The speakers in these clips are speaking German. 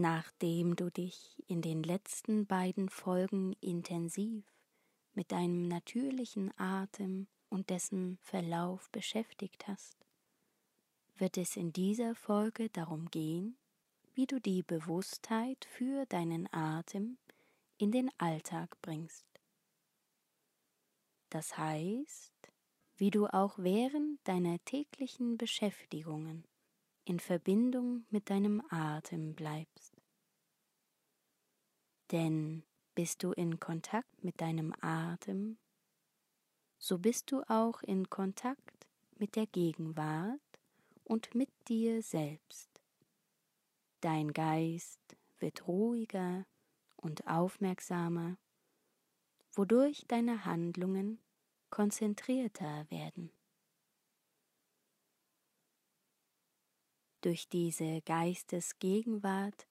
Nachdem du dich in den letzten beiden Folgen intensiv mit deinem natürlichen Atem und dessen Verlauf beschäftigt hast, wird es in dieser Folge darum gehen, wie du die Bewusstheit für deinen Atem in den Alltag bringst. Das heißt, wie du auch während deiner täglichen Beschäftigungen in Verbindung mit deinem Atem bleibst. Denn bist du in Kontakt mit deinem Atem, so bist du auch in Kontakt mit der Gegenwart und mit dir selbst. Dein Geist wird ruhiger und aufmerksamer, wodurch deine Handlungen konzentrierter werden. Durch diese Geistesgegenwart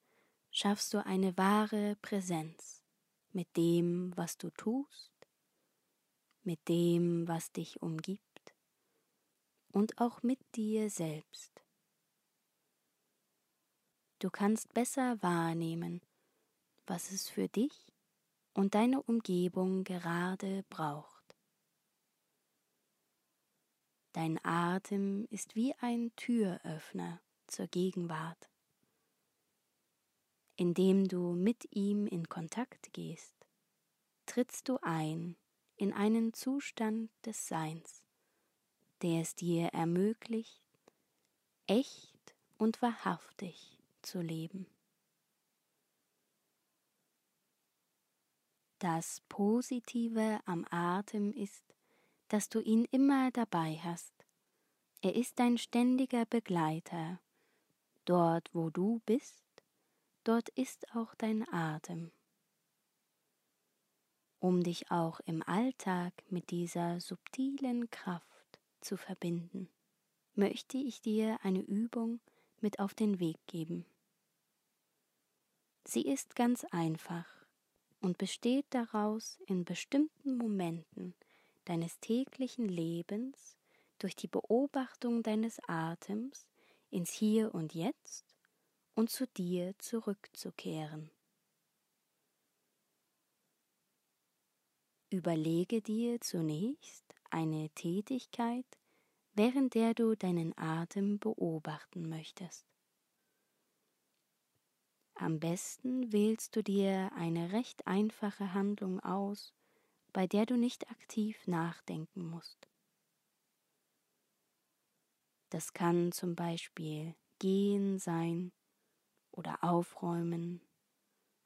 schaffst du eine wahre Präsenz mit dem, was du tust, mit dem, was dich umgibt und auch mit dir selbst. Du kannst besser wahrnehmen, was es für dich und deine Umgebung gerade braucht. Dein Atem ist wie ein Türöffner zur Gegenwart. Indem du mit ihm in Kontakt gehst, trittst du ein in einen Zustand des Seins, der es dir ermöglicht, echt und wahrhaftig zu leben. Das Positive am Atem ist, dass du ihn immer dabei hast. Er ist dein ständiger Begleiter Dort, wo du bist, dort ist auch dein Atem. Um dich auch im Alltag mit dieser subtilen Kraft zu verbinden, möchte ich dir eine Übung mit auf den Weg geben. Sie ist ganz einfach und besteht daraus, in bestimmten Momenten deines täglichen Lebens durch die Beobachtung deines Atems ins Hier und Jetzt und zu dir zurückzukehren. Überlege dir zunächst eine Tätigkeit, während der du deinen Atem beobachten möchtest. Am besten wählst du dir eine recht einfache Handlung aus, bei der du nicht aktiv nachdenken musst. Das kann zum Beispiel gehen sein oder aufräumen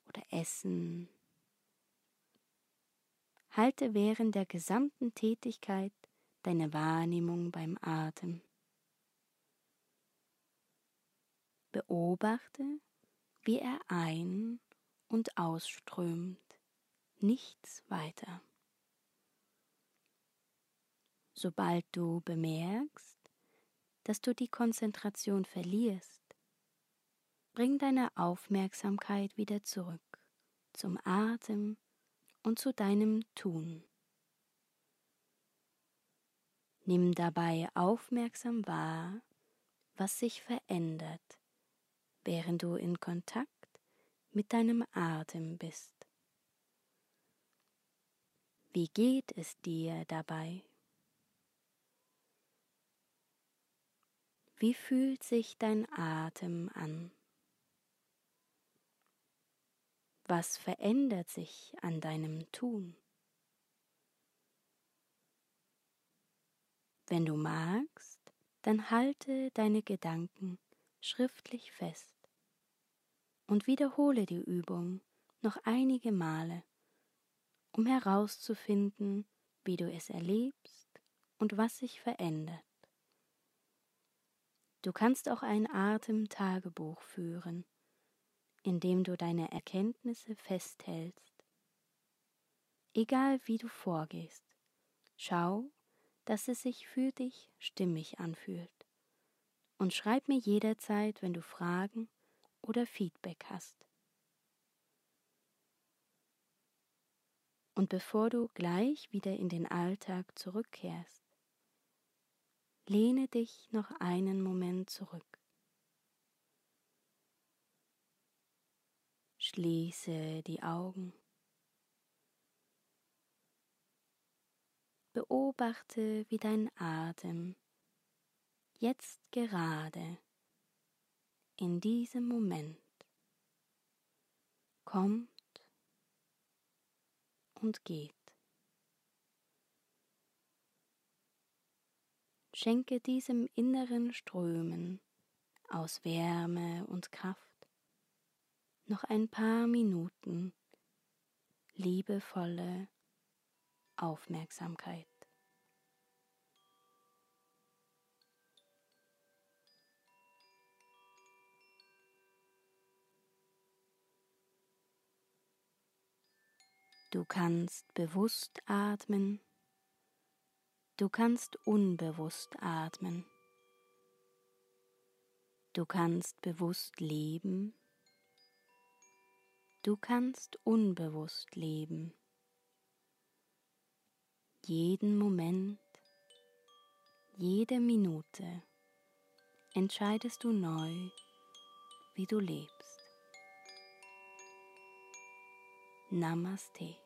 oder essen. Halte während der gesamten Tätigkeit deine Wahrnehmung beim Atem. Beobachte, wie er ein- und ausströmt, nichts weiter. Sobald du bemerkst, dass du die Konzentration verlierst, bring deine Aufmerksamkeit wieder zurück zum Atem und zu deinem Tun. Nimm dabei aufmerksam wahr, was sich verändert, während du in Kontakt mit deinem Atem bist. Wie geht es dir dabei? Wie fühlt sich dein Atem an? Was verändert sich an deinem Tun? Wenn du magst, dann halte deine Gedanken schriftlich fest und wiederhole die Übung noch einige Male, um herauszufinden, wie du es erlebst und was sich verändert. Du kannst auch ein Atemtagebuch führen, in dem du deine Erkenntnisse festhältst. Egal wie du vorgehst, schau, dass es sich für dich stimmig anfühlt. Und schreib mir jederzeit, wenn du Fragen oder Feedback hast. Und bevor du gleich wieder in den Alltag zurückkehrst, Lehne dich noch einen Moment zurück. Schließe die Augen. Beobachte, wie dein Atem jetzt gerade in diesem Moment kommt und geht. Schenke diesem inneren Strömen aus Wärme und Kraft noch ein paar Minuten liebevolle Aufmerksamkeit. Du kannst bewusst atmen, du kannst unbewusst atmen, du kannst bewusst leben, du kannst unbewusst leben. Jeden Moment, jede Minute entscheidest du neu, wie du lebst. Namaste.